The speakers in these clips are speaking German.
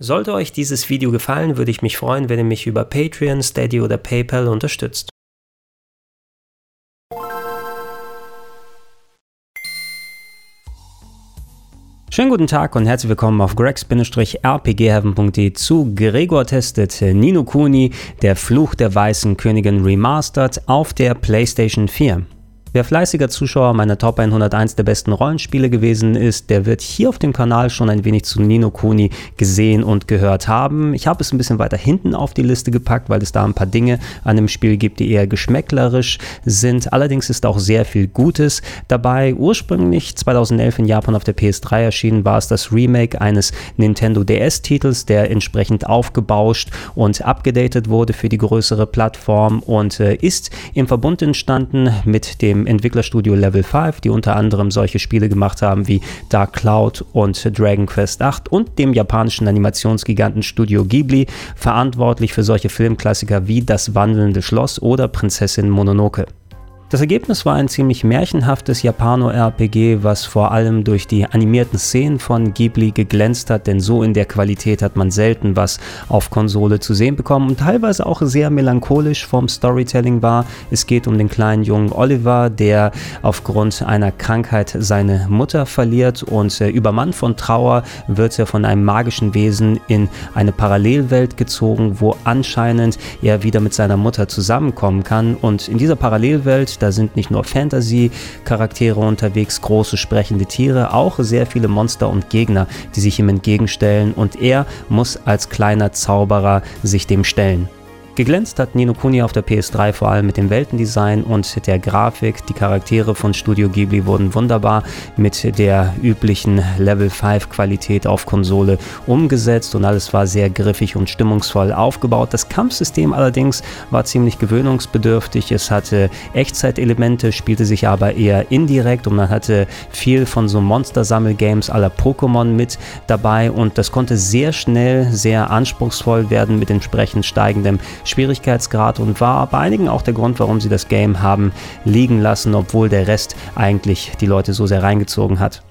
Sollte euch dieses Video gefallen, würde ich mich freuen, wenn ihr mich über Patreon, Steady oder PayPal unterstützt. Schönen guten Tag und herzlich willkommen auf greg-rpgheaven.de zu Gregor testet Nino Kuni, der Fluch der Weißen Königin Remastered auf der PlayStation 4. Wer fleißiger Zuschauer meiner Top 101 der besten Rollenspiele gewesen ist, der wird hier auf dem Kanal schon ein wenig zu Nino Kuni gesehen und gehört haben. Ich habe es ein bisschen weiter hinten auf die Liste gepackt, weil es da ein paar Dinge an dem Spiel gibt, die eher geschmäcklerisch sind. Allerdings ist auch sehr viel Gutes dabei. Ursprünglich 2011 in Japan auf der PS3 erschienen, war es das Remake eines Nintendo DS-Titels, der entsprechend aufgebauscht und abgedatet wurde für die größere Plattform und äh, ist im Verbund entstanden mit dem Entwicklerstudio Level 5, die unter anderem solche Spiele gemacht haben wie Dark Cloud und Dragon Quest 8 und dem japanischen Animationsgiganten Studio Ghibli, verantwortlich für solche Filmklassiker wie Das wandelnde Schloss oder Prinzessin Mononoke. Das Ergebnis war ein ziemlich märchenhaftes Japano-RPG, was vor allem durch die animierten Szenen von Ghibli geglänzt hat, denn so in der Qualität hat man selten was auf Konsole zu sehen bekommen und teilweise auch sehr melancholisch vom Storytelling war. Es geht um den kleinen jungen Oliver, der aufgrund einer Krankheit seine Mutter verliert und äh, übermannt von Trauer wird er von einem magischen Wesen in eine Parallelwelt gezogen, wo anscheinend er wieder mit seiner Mutter zusammenkommen kann und in dieser Parallelwelt da sind nicht nur Fantasy-Charaktere unterwegs, große sprechende Tiere, auch sehr viele Monster und Gegner, die sich ihm entgegenstellen und er muss als kleiner Zauberer sich dem stellen. Geglänzt hat Nino Kuni auf der PS3 vor allem mit dem Weltendesign und der Grafik. Die Charaktere von Studio Ghibli wurden wunderbar mit der üblichen Level 5 Qualität auf Konsole umgesetzt und alles war sehr griffig und stimmungsvoll aufgebaut. Das Kampfsystem allerdings war ziemlich gewöhnungsbedürftig. Es hatte Echtzeitelemente, spielte sich aber eher indirekt und man hatte viel von so Monster-Sammel-Games aller Pokémon mit dabei und das konnte sehr schnell sehr anspruchsvoll werden mit entsprechend steigendem Schwierigkeitsgrad und war bei einigen auch der Grund, warum sie das Game haben liegen lassen, obwohl der Rest eigentlich die Leute so sehr reingezogen hat.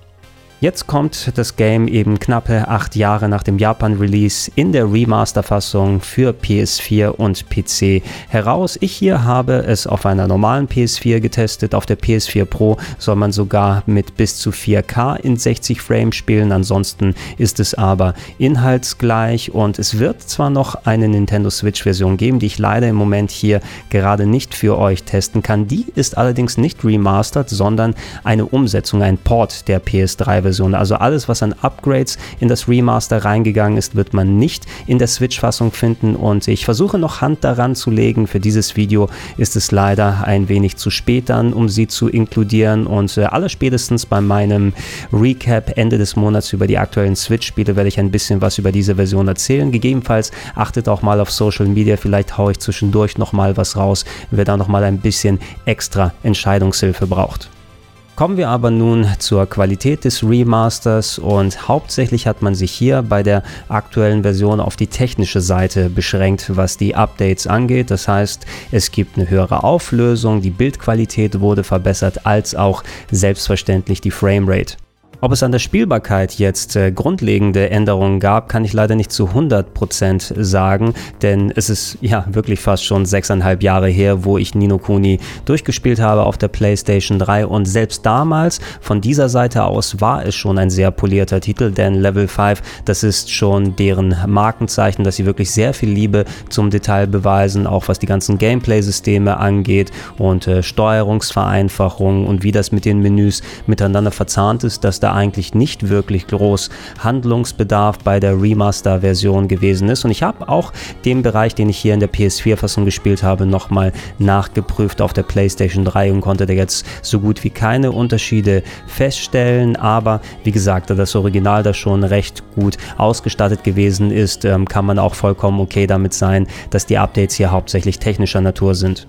Jetzt kommt das Game eben knappe acht Jahre nach dem Japan-Release in der Remaster-Fassung für PS4 und PC heraus. Ich hier habe es auf einer normalen PS4 getestet. Auf der PS4 Pro soll man sogar mit bis zu 4K in 60 Frames spielen. Ansonsten ist es aber inhaltsgleich und es wird zwar noch eine Nintendo Switch-Version geben, die ich leider im Moment hier gerade nicht für euch testen kann. Die ist allerdings nicht remastered, sondern eine Umsetzung, ein Port der PS3-Version Version. Also alles, was an Upgrades in das Remaster reingegangen ist, wird man nicht in der Switch-Fassung finden und ich versuche noch Hand daran zu legen. Für dieses Video ist es leider ein wenig zu spät dann, um sie zu inkludieren und äh, allerspätestens bei meinem Recap Ende des Monats über die aktuellen Switch-Spiele werde ich ein bisschen was über diese Version erzählen. Gegebenenfalls achtet auch mal auf Social Media, vielleicht haue ich zwischendurch nochmal was raus, wer da nochmal ein bisschen extra Entscheidungshilfe braucht. Kommen wir aber nun zur Qualität des Remasters und hauptsächlich hat man sich hier bei der aktuellen Version auf die technische Seite beschränkt, was die Updates angeht. Das heißt, es gibt eine höhere Auflösung, die Bildqualität wurde verbessert, als auch selbstverständlich die Framerate. Ob es an der Spielbarkeit jetzt äh, grundlegende Änderungen gab, kann ich leider nicht zu 100% sagen, denn es ist ja wirklich fast schon sechseinhalb Jahre her, wo ich Nino Kuni durchgespielt habe auf der PlayStation 3 und selbst damals von dieser Seite aus war es schon ein sehr polierter Titel, denn Level 5, das ist schon deren Markenzeichen, dass sie wirklich sehr viel Liebe zum Detail beweisen, auch was die ganzen Gameplay-Systeme angeht und äh, Steuerungsvereinfachungen und wie das mit den Menüs miteinander verzahnt ist, dass da eigentlich nicht wirklich groß Handlungsbedarf bei der Remaster-Version gewesen ist. Und ich habe auch den Bereich, den ich hier in der PS4-Fassung gespielt habe, nochmal nachgeprüft auf der PlayStation 3 und konnte da jetzt so gut wie keine Unterschiede feststellen. Aber wie gesagt, da das Original da schon recht gut ausgestattet gewesen ist, ähm, kann man auch vollkommen okay damit sein, dass die Updates hier hauptsächlich technischer Natur sind.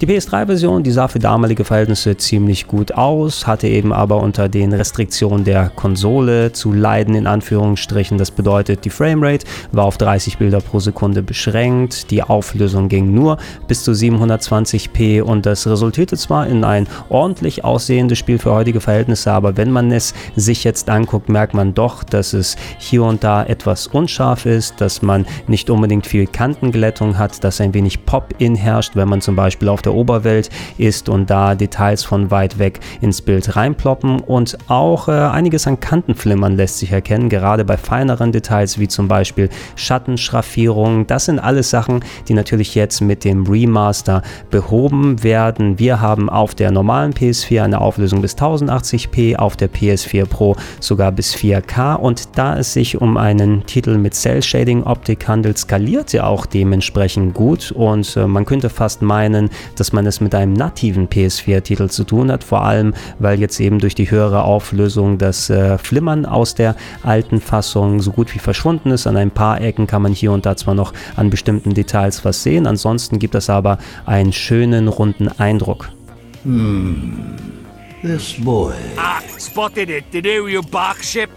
Die PS3-Version, die sah für damalige Verhältnisse ziemlich gut aus, hatte eben aber unter den Restriktionen der Konsole zu leiden, in Anführungsstrichen. Das bedeutet, die Framerate war auf 30 Bilder pro Sekunde beschränkt, die Auflösung ging nur bis zu 720p und das resultierte zwar in ein ordentlich aussehendes Spiel für heutige Verhältnisse, aber wenn man es sich jetzt anguckt, merkt man doch, dass es hier und da etwas unscharf ist, dass man nicht unbedingt viel Kantenglättung hat, dass ein wenig Pop-In herrscht, wenn man zum Beispiel auf der der Oberwelt ist und da Details von weit weg ins Bild reinploppen und auch äh, einiges an Kantenflimmern lässt sich erkennen, gerade bei feineren Details wie zum Beispiel Schattenschraffierungen. Das sind alles Sachen, die natürlich jetzt mit dem Remaster behoben werden. Wir haben auf der normalen PS4 eine Auflösung bis 1080p, auf der PS4 Pro sogar bis 4K und da es sich um einen Titel mit Cell Shading Optik handelt, skaliert er auch dementsprechend gut und äh, man könnte fast meinen, dass man es mit einem nativen PS4-Titel zu tun hat, vor allem weil jetzt eben durch die höhere Auflösung das äh, Flimmern aus der alten Fassung so gut wie verschwunden ist. An ein paar Ecken kann man hier und da zwar noch an bestimmten Details was sehen, ansonsten gibt es aber einen schönen runden Eindruck. Hmm. This boy. Ah, spotted it. The new bark ship.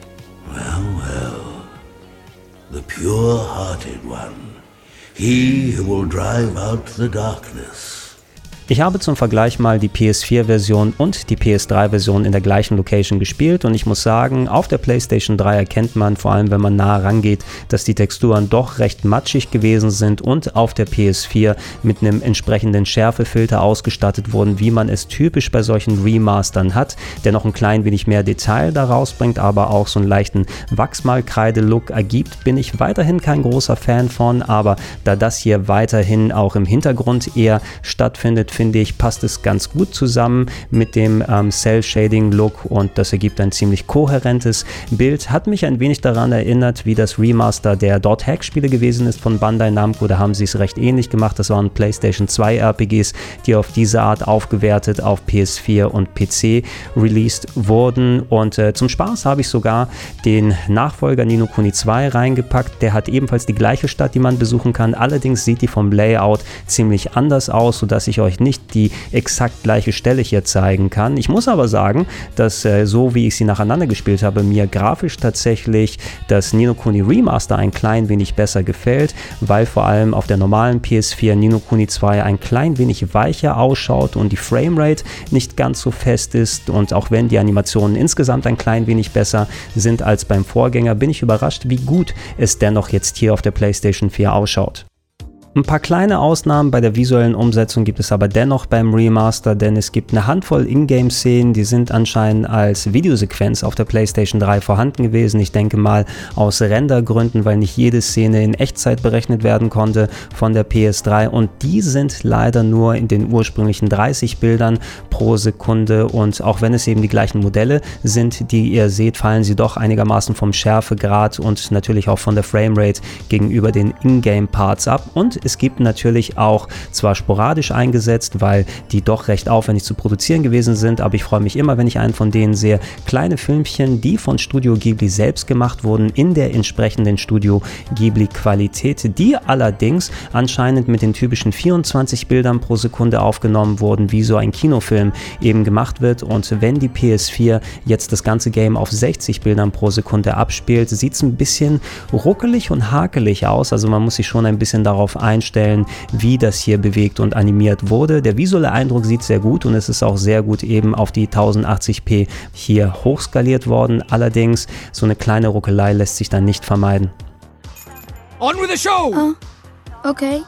Well, well. The pure-hearted one. He who will drive out the darkness. Ich habe zum Vergleich mal die PS4-Version und die PS3-Version in der gleichen Location gespielt und ich muss sagen, auf der PlayStation 3 erkennt man, vor allem wenn man nah rangeht, dass die Texturen doch recht matschig gewesen sind und auf der PS4 mit einem entsprechenden Schärfefilter ausgestattet wurden, wie man es typisch bei solchen Remastern hat, der noch ein klein wenig mehr Detail daraus bringt, aber auch so einen leichten Wachsmalkreide-Look ergibt, bin ich weiterhin kein großer Fan von, aber da das hier weiterhin auch im Hintergrund eher stattfindet, finde ich, passt es ganz gut zusammen mit dem ähm, Cell-Shading-Look und das ergibt ein ziemlich kohärentes Bild. Hat mich ein wenig daran erinnert, wie das Remaster der Dot Hack-Spiele gewesen ist von Bandai Namco. Da haben sie es recht ähnlich gemacht. Das waren PlayStation 2 RPGs, die auf diese Art aufgewertet auf PS4 und PC released wurden. Und äh, zum Spaß habe ich sogar den Nachfolger Nino Kuni 2 reingepackt. Der hat ebenfalls die gleiche Stadt, die man besuchen kann. Allerdings sieht die vom Layout ziemlich anders aus, sodass ich euch nicht die exakt gleiche Stelle hier zeigen kann. Ich muss aber sagen, dass äh, so wie ich sie nacheinander gespielt habe, mir grafisch tatsächlich das Nino Kuni Remaster ein klein wenig besser gefällt, weil vor allem auf der normalen PS4 Nino Kuni 2 ein klein wenig weicher ausschaut und die Framerate nicht ganz so fest ist und auch wenn die Animationen insgesamt ein klein wenig besser sind als beim Vorgänger, bin ich überrascht, wie gut es dennoch jetzt hier auf der PlayStation 4 ausschaut. Ein paar kleine Ausnahmen bei der visuellen Umsetzung gibt es aber dennoch beim Remaster, denn es gibt eine Handvoll Ingame-Szenen, die sind anscheinend als Videosequenz auf der PlayStation 3 vorhanden gewesen. Ich denke mal aus Rendergründen, weil nicht jede Szene in Echtzeit berechnet werden konnte von der PS3 und die sind leider nur in den ursprünglichen 30 Bildern pro Sekunde. Und auch wenn es eben die gleichen Modelle sind, die ihr seht, fallen sie doch einigermaßen vom Schärfegrad und natürlich auch von der Framerate gegenüber den Ingame-Parts ab. Und es gibt natürlich auch zwar sporadisch eingesetzt, weil die doch recht aufwendig zu produzieren gewesen sind, aber ich freue mich immer, wenn ich einen von denen sehe. Kleine Filmchen, die von Studio Ghibli selbst gemacht wurden, in der entsprechenden Studio Ghibli Qualität, die allerdings anscheinend mit den typischen 24 Bildern pro Sekunde aufgenommen wurden, wie so ein Kinofilm eben gemacht wird. Und wenn die PS4 jetzt das ganze Game auf 60 Bildern pro Sekunde abspielt, sieht es ein bisschen ruckelig und hakelig aus. Also man muss sich schon ein bisschen darauf einstellen einstellen, wie das hier bewegt und animiert wurde. Der visuelle Eindruck sieht sehr gut und es ist auch sehr gut eben auf die 1080p hier hochskaliert worden. Allerdings, so eine kleine Ruckelei lässt sich dann nicht vermeiden. On with the show! Oh, okay.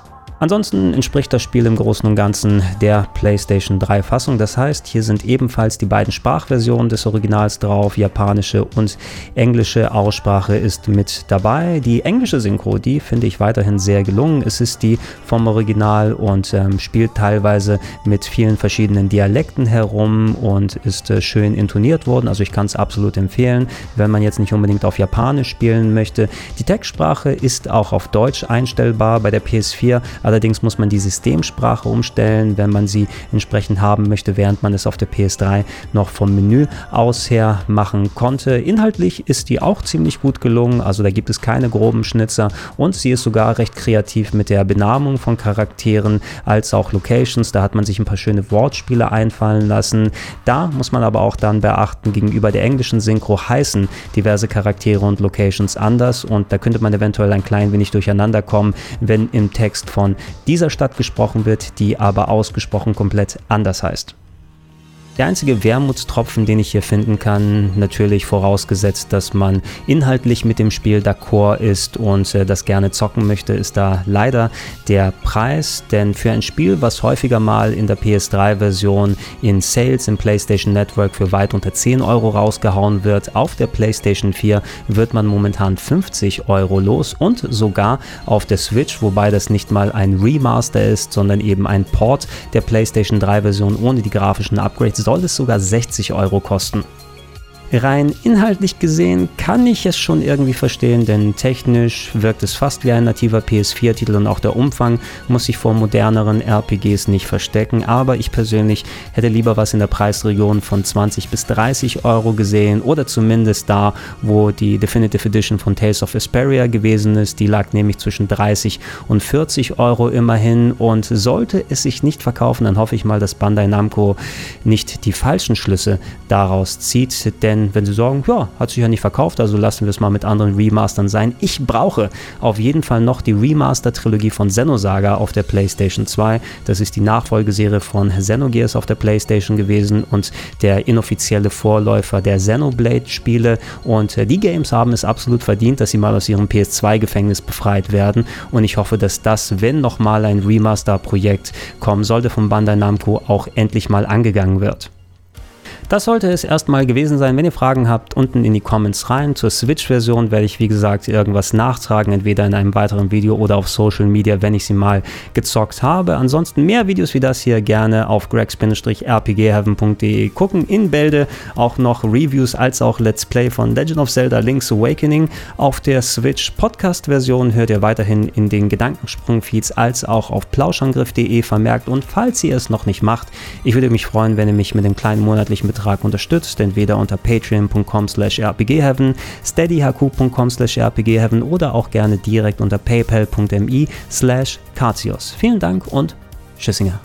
Ansonsten entspricht das Spiel im Großen und Ganzen der PlayStation 3 Fassung. Das heißt, hier sind ebenfalls die beiden Sprachversionen des Originals drauf. Japanische und englische Aussprache ist mit dabei. Die englische Synchro, die finde ich weiterhin sehr gelungen. Es ist die vom Original und ähm, spielt teilweise mit vielen verschiedenen Dialekten herum und ist äh, schön intoniert worden. Also ich kann es absolut empfehlen, wenn man jetzt nicht unbedingt auf Japanisch spielen möchte. Die Textsprache ist auch auf Deutsch einstellbar bei der PS4. Allerdings muss man die Systemsprache umstellen, wenn man sie entsprechend haben möchte, während man es auf der PS3 noch vom Menü aus her machen konnte. Inhaltlich ist die auch ziemlich gut gelungen, also da gibt es keine groben Schnitzer und sie ist sogar recht kreativ mit der Benamung von Charakteren als auch Locations. Da hat man sich ein paar schöne Wortspiele einfallen lassen. Da muss man aber auch dann beachten, gegenüber der englischen Synchro heißen diverse Charaktere und Locations anders und da könnte man eventuell ein klein wenig durcheinander kommen, wenn im Text von dieser Stadt gesprochen wird, die aber ausgesprochen komplett anders heißt. Der einzige Wermutstropfen, den ich hier finden kann, natürlich vorausgesetzt, dass man inhaltlich mit dem Spiel d'accord ist und äh, das gerne zocken möchte, ist da leider der Preis. Denn für ein Spiel, was häufiger mal in der PS3-Version in Sales im PlayStation Network für weit unter 10 Euro rausgehauen wird, auf der PlayStation 4 wird man momentan 50 Euro los und sogar auf der Switch, wobei das nicht mal ein Remaster ist, sondern eben ein Port der PlayStation 3-Version ohne die grafischen Upgrades soll es sogar 60 Euro kosten. Rein inhaltlich gesehen kann ich es schon irgendwie verstehen, denn technisch wirkt es fast wie ein nativer PS4-Titel und auch der Umfang muss sich vor moderneren RPGs nicht verstecken. Aber ich persönlich hätte lieber was in der Preisregion von 20 bis 30 Euro gesehen oder zumindest da, wo die Definitive Edition von Tales of Asperia gewesen ist. Die lag nämlich zwischen 30 und 40 Euro immerhin und sollte es sich nicht verkaufen, dann hoffe ich mal, dass Bandai Namco nicht die falschen Schlüsse daraus zieht, denn wenn sie sagen, ja, hat sich ja nicht verkauft, also lassen wir es mal mit anderen Remastern sein. Ich brauche auf jeden Fall noch die Remaster-Trilogie von Xenosaga auf der PlayStation 2. Das ist die Nachfolgeserie von Xenogears auf der PlayStation gewesen und der inoffizielle Vorläufer der Xenoblade-Spiele. Und äh, die Games haben es absolut verdient, dass sie mal aus ihrem PS2-Gefängnis befreit werden. Und ich hoffe, dass das, wenn nochmal ein Remaster-Projekt kommen sollte von Bandai Namco, auch endlich mal angegangen wird. Das sollte es erstmal gewesen sein. Wenn ihr Fragen habt, unten in die Comments rein. Zur Switch-Version werde ich, wie gesagt, irgendwas nachtragen, entweder in einem weiteren Video oder auf Social Media, wenn ich sie mal gezockt habe. Ansonsten mehr Videos wie das hier gerne auf greg-rpgheaven.de gucken. In Bälde auch noch Reviews als auch Let's Play von Legend of Zelda Link's Awakening auf der Switch. Podcast-Version hört ihr weiterhin in den Gedankensprung-Feeds als auch auf plauschangriff.de vermerkt. Und falls ihr es noch nicht macht, ich würde mich freuen, wenn ihr mich mit dem kleinen monatlichen Betrag unterstützt, entweder unter patreon.com slash rpgheaven, steadyhq.com slash rpgheaven oder auch gerne direkt unter paypal.me slash Vielen Dank und Tschüssinger.